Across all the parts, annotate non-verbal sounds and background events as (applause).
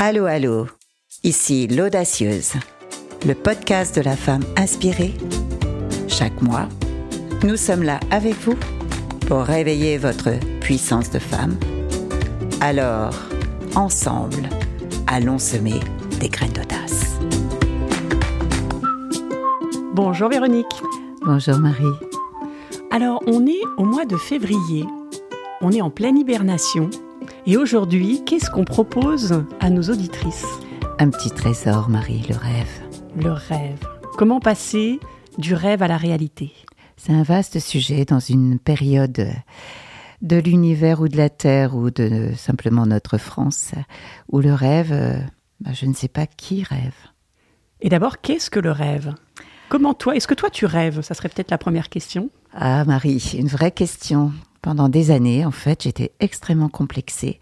Allô, allô, ici l'Audacieuse, le podcast de la femme inspirée. Chaque mois, nous sommes là avec vous pour réveiller votre puissance de femme. Alors, ensemble, allons semer des graines d'audace. Bonjour Véronique. Bonjour Marie. Alors, on est au mois de février. On est en pleine hibernation. Et aujourd'hui, qu'est-ce qu'on propose à nos auditrices Un petit trésor, Marie, le rêve. Le rêve. Comment passer du rêve à la réalité? C'est un vaste sujet dans une période de l'univers ou de la Terre ou de simplement notre France, où le rêve, euh, bah, je ne sais pas qui rêve. Et d'abord, qu'est-ce que le rêve? Comment toi, est-ce que toi tu rêves? Ça serait peut-être la première question. Ah Marie, une vraie question. Pendant des années, en fait, j'étais extrêmement complexée.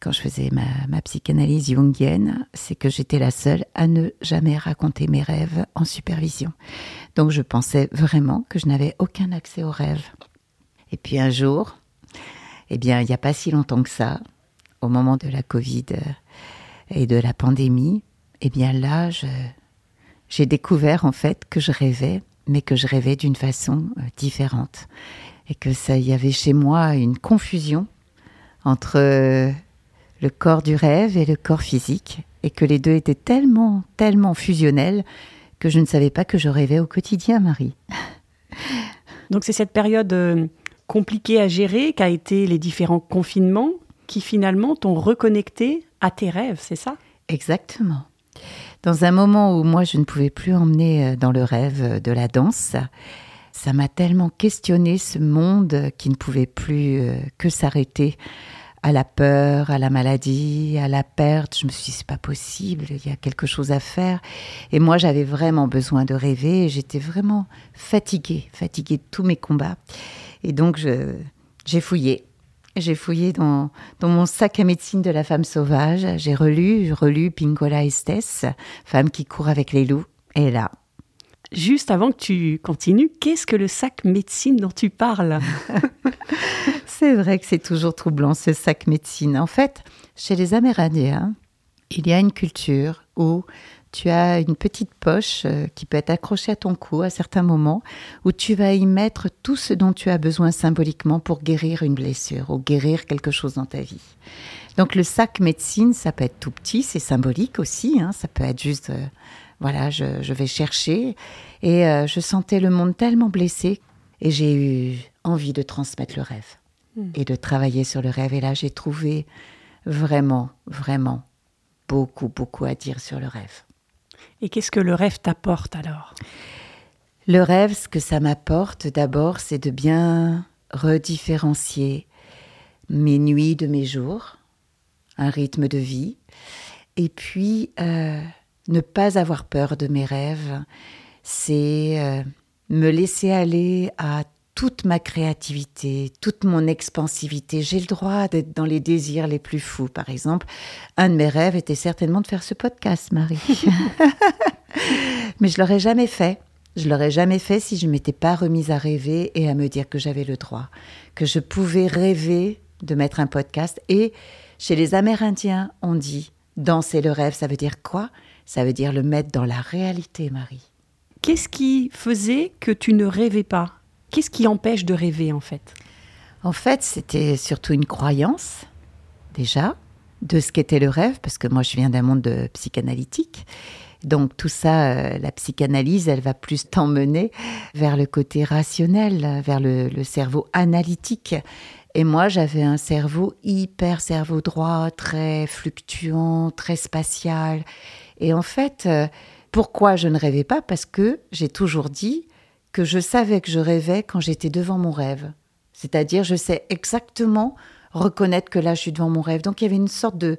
Quand je faisais ma, psychanalyse jungienne, c'est que j'étais la seule à ne jamais raconter mes rêves en supervision. Donc je pensais vraiment que je n'avais aucun accès aux rêves. Et puis un jour, eh bien, il n'y a pas si longtemps que ça, au moment de la Covid euh, et de la pandémie, eh bien là, j'ai découvert en fait que je rêvais, mais que je rêvais d'une façon euh, différente et que ça y avait chez moi une confusion entre euh, le corps du rêve et le corps physique et que les deux étaient tellement, tellement fusionnels que je ne savais pas que je rêvais au quotidien, Marie. (laughs) Donc c'est cette période euh, compliquée à gérer qu'a été les différents confinements qui finalement t'ont reconnecté à tes rêves, c'est ça? Exactement. Dans un moment où moi je ne pouvais plus emmener euh, dans le rêve de la danse, ça m'a tellement questionné ce monde qui ne pouvait plus euh, que s'arrêter à la peur, à la maladie, à la perte. Je me suis dit, c'est pas possible, il y a quelque chose à faire. Et moi, j'avais vraiment besoin de rêver j'étais vraiment fatiguée, fatiguée de tous mes combats. Et donc, j'ai fouillé. J'ai fouillé dans, mon sac à médecine de la femme sauvage. J'ai relu, relu Pinkola Estes, femme qui court avec les loups. Et là, Juste avant que tu continues, qu'est-ce que le sac médecine dont tu parles? (laughs) C'est vrai que c'est toujours troublant ce sac médecine. En fait, chez les Amérindiens, il y a une culture où tu as une petite poche euh, qui peut être accrochée à ton cou à certains moments, où tu vas y mettre tout ce dont tu as besoin symboliquement pour guérir une blessure ou guérir quelque chose dans ta vie. Donc le sac médecine, ça peut être tout petit, c'est symbolique aussi, hein. ça peut être juste... Voilà, je, vais chercher. Et euh, je sentais le monde tellement blessé. Et j'ai eu envie de transmettre le rêve hmm. et de travailler sur le rêve. Et là, j'ai trouvé vraiment, vraiment beaucoup, beaucoup à dire sur le rêve. Et qu'est-ce que le rêve t'apporte alors? Le rêve, ce que ça m'apporte d'abord, c'est de bien redifférencier mes nuits de mes jours, un rythme de vie, et puis euh, ne pas avoir peur de mes rêves, c'est euh, me laisser aller à toute ma créativité, toute mon expansivité. J'ai le droit d'être dans les désirs les plus fous. Par exemple, un de mes rêves était certainement de faire ce podcast, Marie. (laughs) Mais je l'aurais jamais fait. Je l'aurais jamais fait si je m'étais pas remise à rêver et à me dire que j'avais le droit, que je pouvais rêver de mettre un podcast. Et chez les Amérindiens, on dit danser le rêve, ça veut dire quoi? Ça veut dire le mettre dans la réalité, Marie. Qu'est-ce qui faisait que tu ne rêvais pas? Qu'est-ce qui empêche de rêver en fait? En fait, c'était surtout une croyance, déjà, de ce qu'était le rêve, parce que moi je viens d'un monde de psychanalytique. Donc tout ça, euh, la psychanalyse, elle va plus t'emmener vers le côté rationnel, vers le, le cerveau analytique. Et moi, j'avais un cerveau hyper cerveau droit, très fluctuant, très spatial. Et en fait, euh, pourquoi je ne rêvais pas? Parce que j'ai toujours dit que je savais que je rêvais quand j'étais devant mon rêve. C'est-à-dire, je sais exactement reconnaître que là, je suis devant mon rêve. Donc, il y avait une sorte de,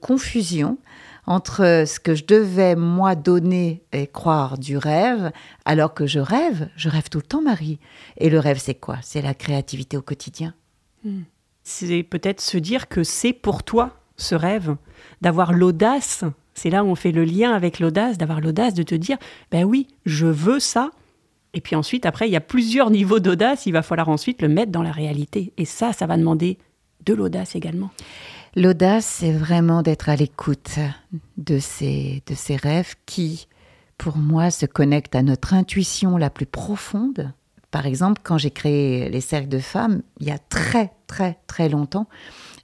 confusion entre ce que je devais, moi, donner et croire du rêve, alors que je rêve, je rêve tout le temps, Marie. Et le rêve, c'est quoi? C'est la créativité au quotidien. Hmm. C'est peut-être se dire que c'est pour toi, ce rêve, d'avoir l'audace c'est là où on fait le lien avec l'audace, d'avoir l'audace de te dire, ben oui, je veux ça. Et puis ensuite, après, il y a plusieurs niveaux d'audace, il va falloir ensuite le mettre dans la réalité. Et ça, ça va demander de l'audace également. L'audace, c'est vraiment d'être à l'écoute de ces, de ces rêves qui, pour moi, se connectent à notre intuition la plus profonde. Par exemple, quand j'ai créé les cercles de femmes, il y a très, très, très longtemps,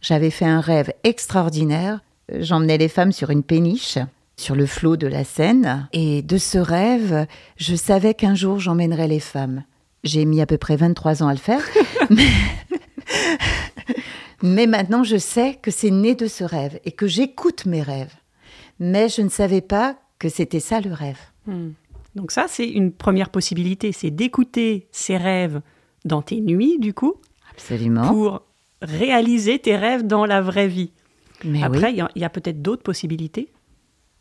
j'avais fait un rêve extraordinaire. J'emmenais les femmes sur une péniche sur le flot de la Seine. Et de ce rêve, je savais qu'un jour j'emmènerais les femmes. J'ai mis à peu près 23 ans à le faire. mais... (laughs) Mais maintenant, je sais que c'est né de ce rêve et que j'écoute mes rêves. Mais je ne savais pas que c'était ça le rêve. Hmm. Donc ça, c'est une première possibilité, c'est d'écouter ces rêves dans tes nuits, du coup. Absolument. Pour réaliser tes rêves dans la vraie vie. Mais Après, oui. il y a, a peut-être d'autres possibilités.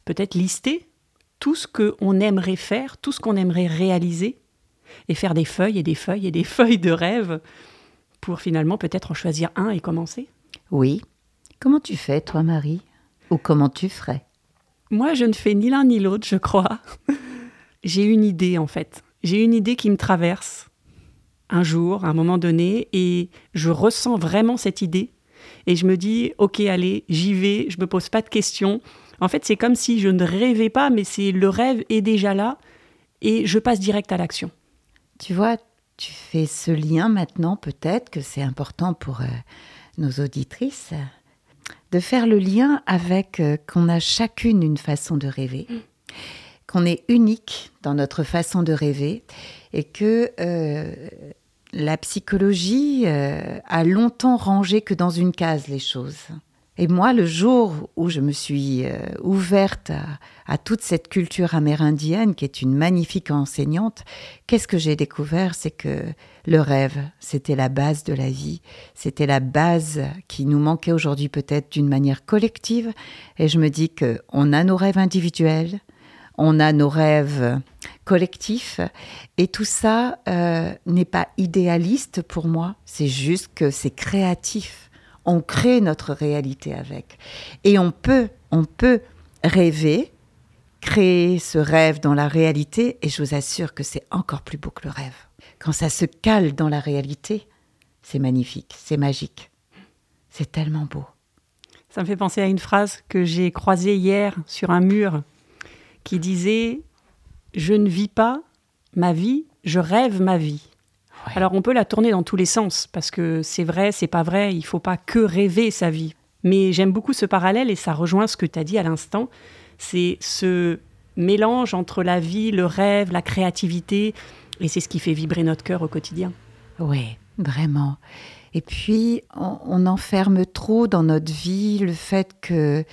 Peut-être lister tout ce qu'on aimerait faire, tout ce qu'on aimerait réaliser, et faire des feuilles et des feuilles et des (laughs) feuilles de rêves pour finalement peut-être en choisir un et commencer. Oui. Comment tu fais, toi, Marie? Ou comment tu ferais? Moi, je ne fais ni l'un ni l'autre, je crois. (laughs) J'ai une idée, en fait. J'ai une idée qui me traverse un jour, à un moment donné, et je ressens vraiment cette idée. Et je me dis, ok, allez, j'y vais, je me pose pas de questions. En fait, c'est comme si je ne rêvais pas, mais c'est le rêve est déjà là, et je passe direct à l'action. Tu vois, tu fais ce lien maintenant, peut-être que c'est important pour euh, nos auditrices, de faire le lien avec euh, qu'on a chacune une façon de rêver, qu'on est unique dans notre façon de rêver, et que euh, la psychologie euh, a longtemps rangé que dans une case les choses. Et moi, le jour où je me suis euh, ouverte à, à toute cette culture amérindienne, qui est une magnifique enseignante, qu'est-ce que j'ai découvert? C'est que le rêve, c'était la base de la vie, c'était la base qui nous manquait aujourd'hui peut-être d'une manière collective. Et je me dis que on a nos rêves individuels, on a nos rêves collectifs, et tout ça euh, n'est pas idéaliste pour moi, c'est juste que c'est créatif on crée notre réalité avec. Et on peut, on peut rêver, créer ce rêve dans la réalité, et je vous assure que c'est encore plus beau que le rêve. Quand ça se cale dans la réalité, c'est magnifique, c'est magique. C'est tellement beau. Ça me fait penser à une phrase que j'ai croisée hier sur un mur qui disait Je ne vis pas ma vie, je rêve ma vie. Ouais. Alors on peut la tourner dans tous les sens parce que c'est vrai, c'est pas vrai, il faut pas que rêver sa vie. Mais j'aime beaucoup ce parallèle et ça rejoint ce que tu as dit à l'instant, c'est ce mélange entre la vie, le rêve, la créativité et c'est ce qui fait vibrer notre cœur au quotidien. Oui, vraiment. Et puis, on, on, enferme trop dans notre vie le fait que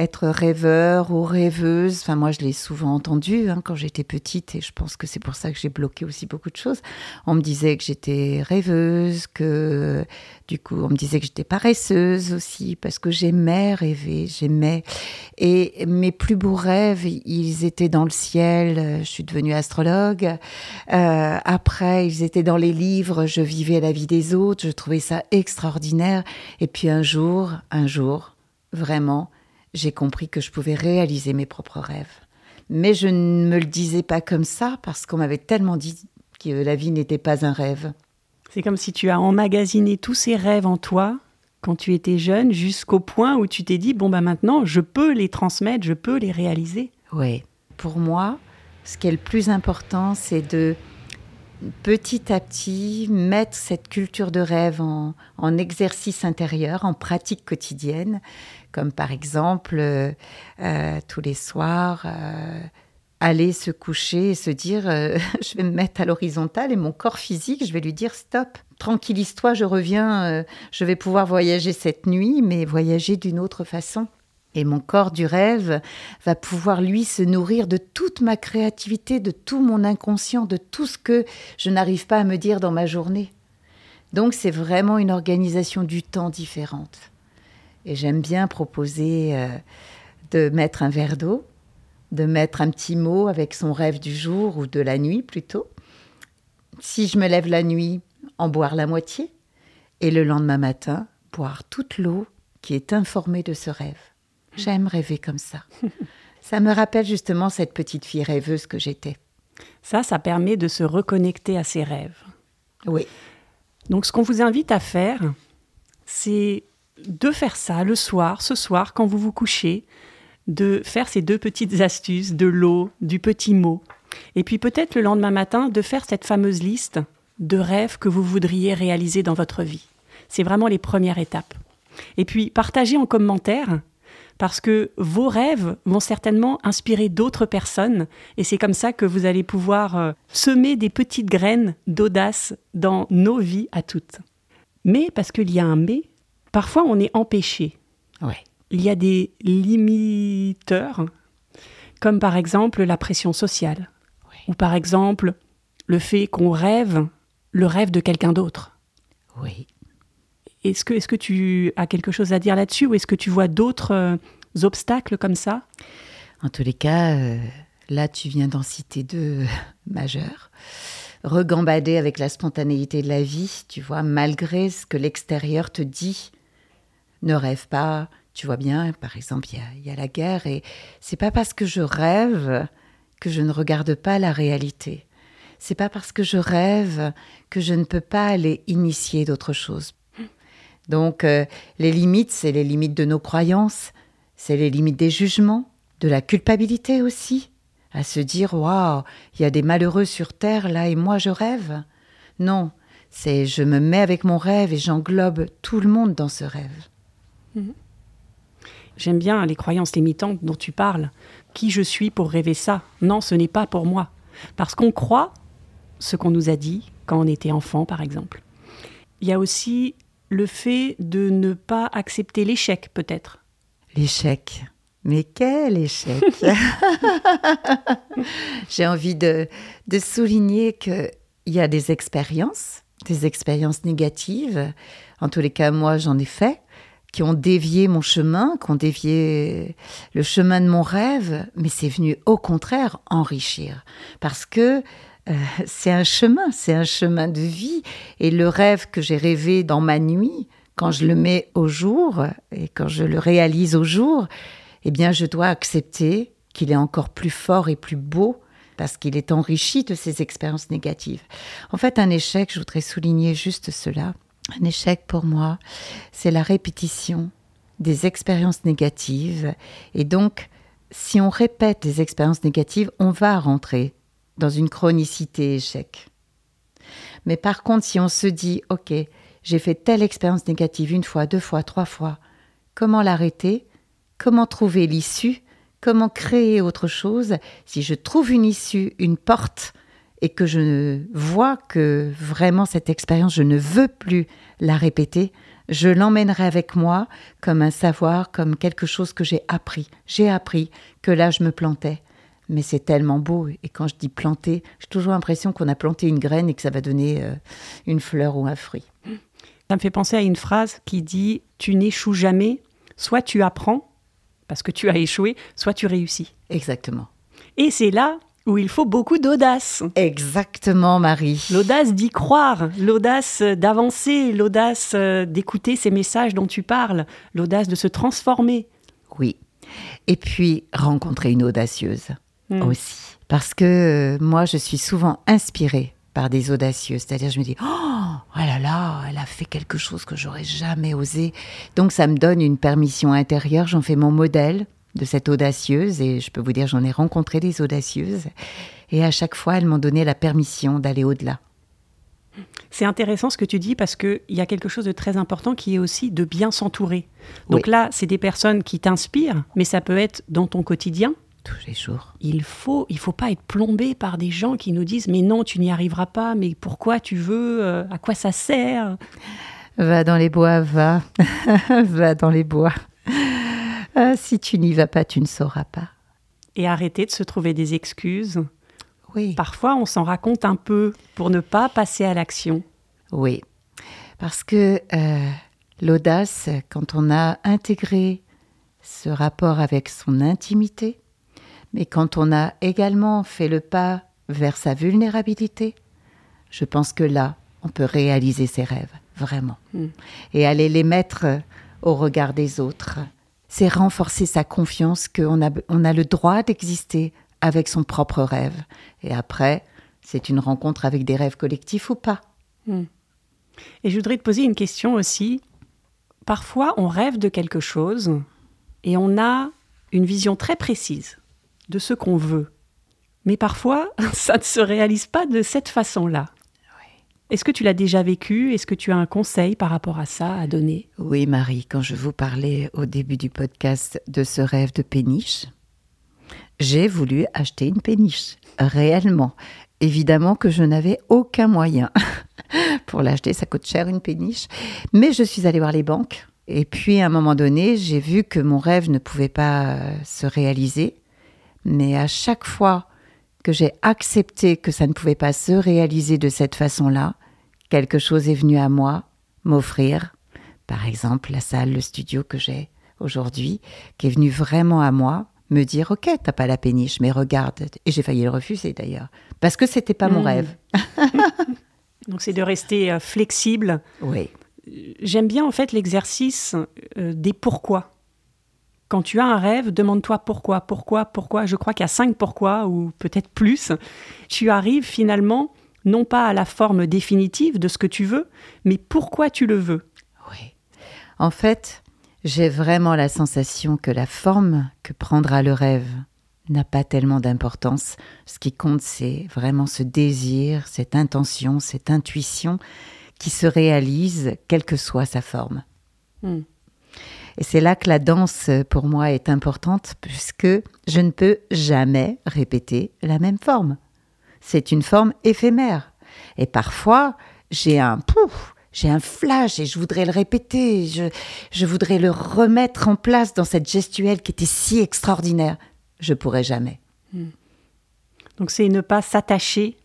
être rêveur ou rêveuse, enfin moi je l'ai souvent entendu hein, quand j'étais petite et je pense que c'est pour ça que j'ai bloqué aussi beaucoup de choses. On me disait que j'étais rêveuse, que du coup on me disait que j'étais paresseuse aussi parce que j'aimais rêver, j'aimais. Et mes plus beaux rêves, ils étaient dans le ciel, je suis devenue astrologue. Euh, après, ils étaient dans les livres, je vivais la vie des autres, je trouvais ça extraordinaire. Et puis un jour, un jour, vraiment, j'ai compris que je pouvais réaliser mes propres rêves. Mais je ne me le disais pas comme ça parce qu'on m'avait tellement dit que la vie n'était pas un rêve. C'est comme si tu as emmagasiné tous ces rêves en toi quand tu étais jeune jusqu'au point où tu t'es dit bon bah maintenant je peux les transmettre, je peux les réaliser. Oui. Pour moi, ce qui est le plus important, c'est de petit à petit mettre cette culture de rêve en, exercice intérieur, en pratique quotidienne, comme par exemple euh, euh, tous les soirs euh, aller se coucher et se dire (laughs) je vais me mettre à l'horizontale et mon corps physique, je vais lui dire stop, tranquillise-toi, je reviens, je vais pouvoir voyager cette nuit, mais voyager d'une autre façon. Et mon corps du rêve va pouvoir, lui, se nourrir de toute ma créativité, de tout mon inconscient, de tout ce que je n'arrive pas à me dire dans ma journée. Donc c'est vraiment une organisation du temps différente. Et j'aime bien proposer euh, de mettre un verre d'eau, de mettre un petit mot avec son rêve du jour ou de la nuit plutôt. Si je me lève la nuit, en boire la moitié, et le lendemain matin, boire toute l'eau qui est informée de ce rêve. J'aime rêver comme ça. (laughs) Ça me rappelle justement cette petite fille rêveuse que j'étais. Ça, ça permet de se reconnecter à ses rêves. Oui. Donc ce qu'on vous invite à faire, c'est de faire ça le soir, ce soir, quand vous vous couchez, de faire ces deux petites astuces de l'eau, du petit mot. Et puis peut-être le lendemain matin, de faire cette fameuse liste de rêves que vous voudriez réaliser dans votre vie. C'est vraiment les premières étapes. Et puis partagez en commentaire parce que vos rêves vont certainement inspirer d'autres personnes et c'est comme ça que vous allez pouvoir euh, semer des petites graines d'audace dans nos vies à toutes. Mais parce qu'il y a un mais, parfois on est empêché. Ouais. Il y a des limiteurs, comme par exemple la pression sociale, ou par exemple le fait qu'on rêve le rêve de quelqu'un d'autre. Oui. Est-ce que, est que tu as quelque chose à dire là-dessus ou est-ce que tu vois d'autres euh, obstacles comme ça? En tous les cas, euh, là, tu viens d'en citer deux majeurs. Regambader avec la spontanéité de la vie, tu vois, malgré ce que l'extérieur te dit. Ne rêve pas. Tu vois bien, par exemple, il y, y a, la guerre et c'est pas parce que je rêve que je ne regarde pas la réalité. C'est pas parce que je rêve que je ne peux pas aller initier d'autres choses. Donc, euh, les limites, c'est les limites de nos croyances, c'est les limites des jugements, de la culpabilité aussi. À se dire, waouh, il y a des malheureux sur Terre là et moi je rêve. Non, c'est je me mets avec mon rêve et j'englobe tout le monde dans ce rêve. Mhm. J'aime bien les croyances limitantes dont tu parles. Qui je suis pour rêver ça? Non, ce n'est pas pour moi. Parce qu'on croit ce qu'on nous a dit quand on était enfant, par exemple. Il y a aussi le fait de ne pas accepter l'échec, peut-être. L'échec. Mais quel échec (laughs) (laughs) J'ai envie de, de souligner qu'il y a des expériences, des expériences négatives. En tous les cas, moi, j'en ai fait, qui ont dévié mon chemin, qui ont dévié le chemin de mon rêve, mais c'est venu au contraire enrichir. Parce que euh, c'est un chemin, c'est un chemin de vie. Et le rêve que j'ai rêvé dans ma nuit, quand je le mets au jour et quand je le réalise au jour, eh bien, je dois accepter qu'il est encore plus fort et plus beau parce qu'il est enrichi de ces expériences négatives. En fait, un échec, je voudrais souligner juste cela. Un échec pour moi, c'est la répétition des expériences négatives. Et donc, si on répète des expériences négatives, on va rentrer dans une chronicité échec. Mais par contre, si on se dit, OK, j'ai fait telle expérience négative une fois, deux fois, trois fois, comment l'arrêter? Comment trouver l'issue? Comment créer autre chose? Si je trouve une issue, une porte, et que je vois que vraiment cette expérience, je ne veux plus la répéter, je l'emmènerai avec moi comme un savoir, comme quelque chose que j'ai appris. J'ai appris que là, je me plantais mais c'est tellement beau. Et quand je dis planter, j'ai toujours l'impression qu'on a planté une graine et que ça va donner euh, une fleur ou un fruit. Ça me fait penser à une phrase qui dit Tu n'échoues jamais, soit tu apprends, parce que tu as échoué, soit tu réussis. Exactement. Et c'est là où il faut beaucoup d'audace. Exactement, Marie. L'audace d'y croire, l'audace d'avancer, l'audace euh, d'écouter ces messages dont tu parles, l'audace de se transformer. Oui. Et puis, rencontrer une audacieuse. Mm. aussi. Parce que euh, moi, je suis souvent inspirée par des audacieux. C'est-à-dire, je me dis, oh, oh là là, elle a fait quelque chose que j'aurais jamais osé. Donc, ça me donne une permission intérieure. J'en fais mon modèle de cette audacieuse. Et je peux vous dire, j'en ai rencontré des audacieuses. Et à chaque fois, elles m'ont donné la permission d'aller au-delà. C'est intéressant ce que tu dis parce qu'il y a quelque chose de très important qui est aussi de bien s'entourer. Donc là, c'est des personnes qui t'inspirent, mais ça peut être dans ton quotidien, tous les jours. Il faut, il faut pas être plombé par des gens qui nous disent mais non, tu n'y arriveras pas, mais pourquoi tu veux, euh, à quoi ça sert? Va dans les bois, va, (laughs) va dans les bois. Ah, si tu n'y vas pas, tu ne sauras pas. Et arrêter de se trouver des excuses. Oui. Parfois, on s'en raconte un peu pour ne pas passer à l'action. Oui, parce que euh, l'audace, quand on a intégré ce rapport avec son intimité, mais quand on a également fait le pas vers sa vulnérabilité, je pense que là, on peut réaliser ses rêves, vraiment. Hmm. Et aller les mettre au regard des autres, c'est renforcer sa confiance qu'on a, on a le droit d'exister avec son propre rêve. Et après, c'est une rencontre avec des rêves collectifs ou pas. Hmm. Et je voudrais te poser une question aussi parfois on rêve de quelque chose et on a une vision très précise de ce qu'on veut. Mais parfois, (laughs) ça ne se réalise pas de cette façon-là. Est-ce que tu l'as déjà vécu? Est-ce que tu as un conseil par rapport à ça à donner? Oui, Marie, quand je vous parlais au début du podcast de ce rêve de péniche, j'ai voulu acheter une péniche, réellement. Évidemment que je n'avais aucun moyen (laughs) pour l'acheter, ça coûte cher une péniche, mais je suis allée voir les banques. Et puis à un moment donné, j'ai vu que mon rêve ne pouvait pas euh, se réaliser. Mais à chaque fois que j'ai accepté que ça ne pouvait pas se réaliser de cette façon-là, quelque chose est venu à moi m'offrir, par exemple la salle, le studio que j'ai aujourd'hui, qui est venu vraiment à moi me dire ok t'as pas la péniche mais regarde et j'ai failli le refuser d'ailleurs parce que c'était pas mon Hmm. rêve (laughs) (laughs) Donc c'est de rester euh, flexible. oui J'aime bien en fait l'exercice euh, des pourquoi. Quand tu as un rêve, demande-toi pourquoi, pourquoi, pourquoi. Je crois qu'il y a cinq pourquoi ou peut-être plus. Tu arrives finalement non pas à la forme définitive de ce que tu veux, mais pourquoi tu le veux. oui en fait j'ai vraiment la sensation que la forme que prendra le rêve n'a pas tellement d'importance. Ce qui compte, c'est vraiment ce désir, cette intention, cette intuition qui se réalise, quelle que soit sa forme. Hmm. Et c'est là que la danse, pour moi, est importante, puisque je ne peux jamais répéter la même forme. C'est une forme éphémère. Et parfois, j'ai un pouf, j'ai un flash et je voudrais le répéter, je, voudrais le remettre en place dans cette gestuelle qui était si extraordinaire. Je pourrais jamais. Donc c'est ne pas s'attacher,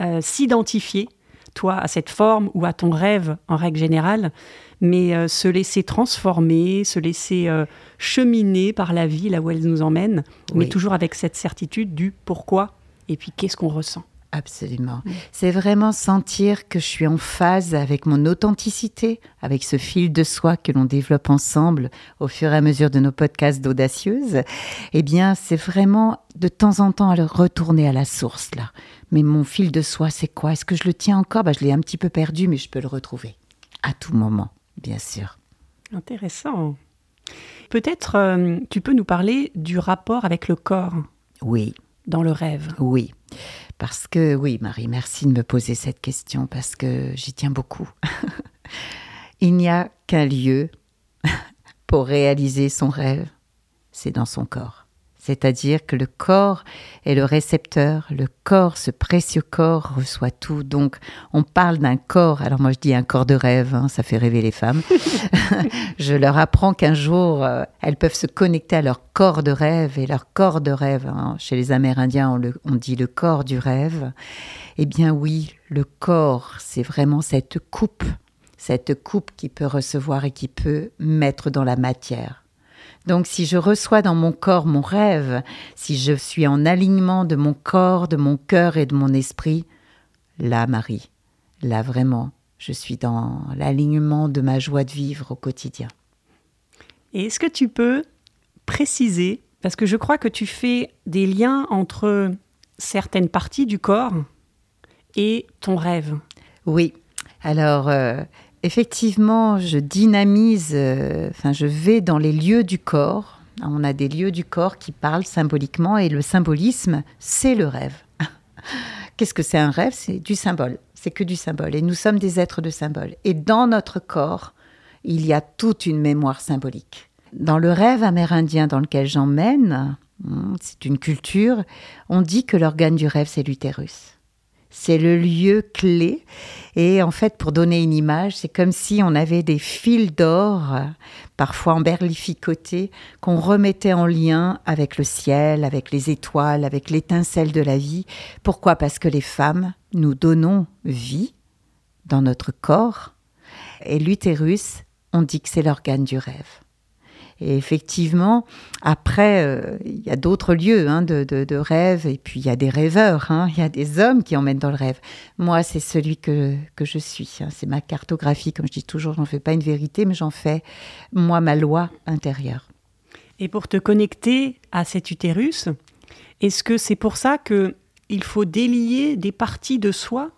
euh, s'identifier, toi, à cette forme ou à ton rêve en règle générale, mais euh, se laisser transformer, se laisser euh, cheminer par la vie là où elle nous emmène, mais toujours avec cette certitude du pourquoi et puis qu'est-ce qu'on ressent. Absolument. C'est vraiment sentir que je suis en phase avec mon authenticité, avec ce fil de soi que l'on développe ensemble au fur et à mesure de nos podcasts d'audacieuse. Eh bien, c'est vraiment de temps en temps à le retourner à la source là. Mais mon fil de soi, c'est quoi? Est-ce que je le tiens encore? Bah, Je l'ai un petit peu perdu, mais je peux le retrouver à tout moment, bien sûr. Intéressant. Peut-être euh, tu peux nous parler du rapport avec le corps Oui. dans le rêve. Oui, parce que oui, Marie, merci de me poser cette question parce que j'y tiens beaucoup. (laughs) Il n'y a qu'un lieu (laughs) pour réaliser son rêve, c'est dans son corps. C'est-à-dire que le corps est le récepteur, le corps, ce précieux corps reçoit tout. Donc on parle d'un corps, alors moi je dis un corps de rêve, hein, ça fait rêver les femmes. (laughs) je leur apprends qu'un jour, euh, elles peuvent se connecter à leur corps de rêve et leur corps de rêve. hein. Chez les Amérindiens, on, le- on dit le corps du rêve. Eh bien oui, le corps, c'est vraiment cette coupe, cette coupe qui peut recevoir et qui peut mettre dans la matière. Donc si je reçois dans mon corps mon rêve, si je suis en alignement de mon corps, de mon cœur et de mon esprit, là, Marie, là vraiment, je suis dans l'alignement de ma joie de vivre au quotidien. Et est-ce que tu peux préciser, parce que je crois que tu fais des liens entre certaines parties du corps et ton rêve? Oui. Alors, euh, effectivement, je dynamise, euh, enfin, je vais dans les lieux du corps. On a des lieux du corps qui parlent symboliquement et le symbolisme, c'est le rêve. (laughs) Qu'est-ce que c'est un rêve? C'est du symbole. C'est que du symbole. Et nous sommes des êtres de symboles. Et dans notre corps, il y a toute une mémoire symbolique. Dans le rêve amérindien dans lequel j'emmène, hum, c'est une culture, on dit que l'organe du rêve, c'est l'utérus. C'est le lieu clé. Et en fait, pour donner une image, c'est comme si on avait des fils d'or, parfois emberlificotés, qu'on remettait en lien avec le ciel, avec les étoiles, avec l'étincelle de la vie. Pourquoi? Parce que les femmes, nous donnons vie dans notre corps. Et l'utérus, on dit que c'est l'organe du rêve. Et effectivement, après, euh, il y a d'autres lieux hein, de, de, de rêve, et puis il y a des rêveurs, hein, il y a des hommes qui emmènent dans le rêve. Moi, c'est celui que, que je suis. hein, c'est ma cartographie, comme je dis toujours, j'en fais pas une vérité, mais j'en fais, moi, ma loi intérieure. Et pour te connecter à cet utérus, est-ce que c'est pour ça que il faut délier des parties de soi?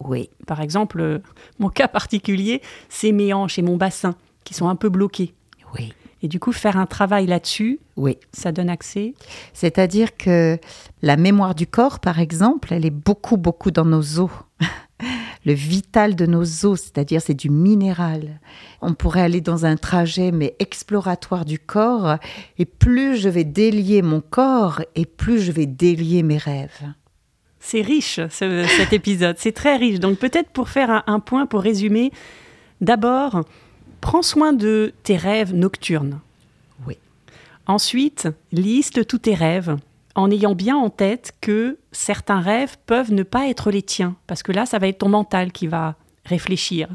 Oui, Par exemple, euh, mon cas particulier, c'est mes hanches et mon bassin qui sont un peu bloqués. Oui. Et du coup, faire un travail là-dessus, Oui. ça donne accès. C'est-à-dire que la mémoire du corps, par exemple, elle est beaucoup, beaucoup dans nos os. (laughs) Le vital de nos os, c'est-à-dire c'est du minéral. On pourrait aller dans un trajet, mais exploratoire du corps, et plus je vais délier mon corps, et plus je vais délier mes rêves. C'est riche, ce- cet (laughs) épisode. C'est très riche. Donc peut-être pour faire un, un point, pour résumer, d'abord, prends soin de tes rêves nocturnes. Oui. Ensuite, liste tous tes rêves en ayant bien en tête que certains rêves peuvent ne pas être les tiens, parce que là, ça va être ton mental qui va réfléchir.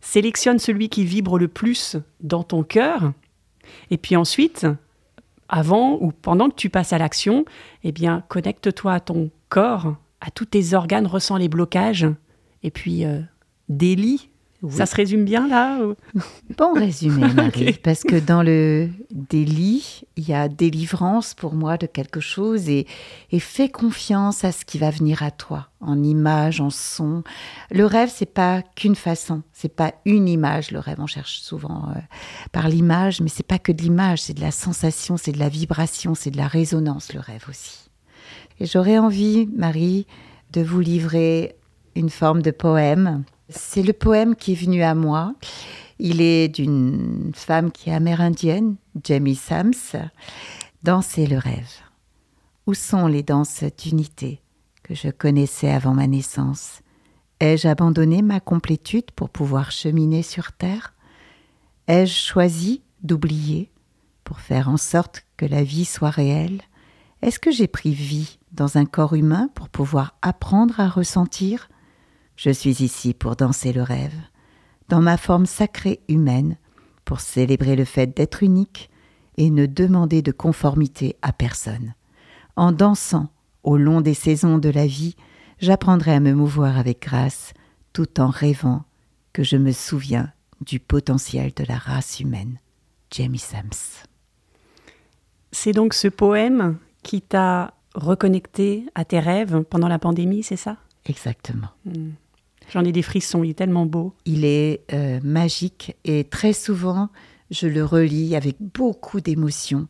Sélectionne celui qui vibre le plus dans ton cœur, et puis ensuite, avant ou pendant que tu passes à l'action, eh bien, connecte-toi à ton corps, à tous tes organes, ressens les blocages, et puis euh, délie. Oui. Ça se résume bien là (laughs) Bon résumé, (laughs) Marie, parce que dans le délit, il y a délivrance pour moi de quelque chose et, et fais confiance à ce qui va venir à toi, en image, en son. Le rêve, c'est pas qu'une façon, c'est pas une image. Le rêve, on cherche souvent euh, par l'image, mais c'est pas que de l'image, c'est de la sensation, c'est de la vibration, c'est de la résonance, le rêve aussi. Et j'aurais envie, Marie, de vous livrer une forme de poème. C'est le poème qui est venu à moi. Il est d'une femme qui est amérindienne, Jamie Sams. Danser le rêve. Où sont les danses d'unité que je connaissais avant ma naissance? Ai-je abandonné ma complétude pour pouvoir cheminer sur terre? Ai-je choisi d'oublier pour faire en sorte que la vie soit réelle? Est-ce que j'ai pris vie dans un corps humain pour pouvoir apprendre à ressentir Je suis ici pour danser le rêve, dans ma forme sacrée humaine, pour célébrer le fait d'être unique et ne demander de conformité à personne. En dansant au long des saisons de la vie, j'apprendrai à me mouvoir avec grâce, tout en rêvant que je me souviens du potentiel de la race humaine. Jamie Sams. C'est donc ce poème qui t'a reconnecté à tes rêves pendant la pandémie, c'est ça? Exactement. J'en ai des frissons, il est tellement beau. Il est euh, magique et très souvent, je le relis avec beaucoup d'émotion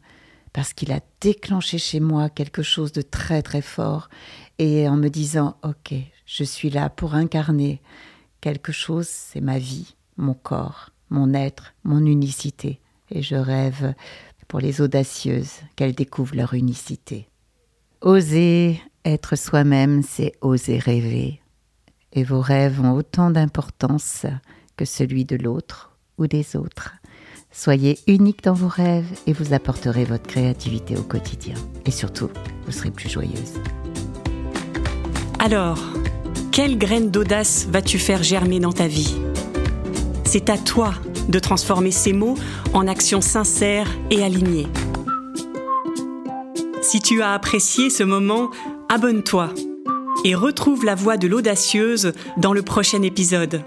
parce qu'il a déclenché chez moi quelque chose de très très fort et en me disant, ok, je suis là pour incarner quelque chose, c'est ma vie, mon corps, mon être, mon unicité. Et je rêve pour les audacieuses qu'elles découvrent leur unicité. Oser être soi-même, c'est oser rêver. Et vos rêves ont autant d'importance que celui de l'autre ou des autres. Soyez unique dans vos rêves et vous apporterez votre créativité au quotidien. Et surtout, vous serez plus joyeuse. Alors, quelle graine d'audace vas-tu faire germer dans ta vie? C'est à toi de transformer ces mots en actions sincères et alignées. Si tu as apprécié ce moment, abonne-toi et retrouve la voix de l'audacieuse dans le prochain épisode.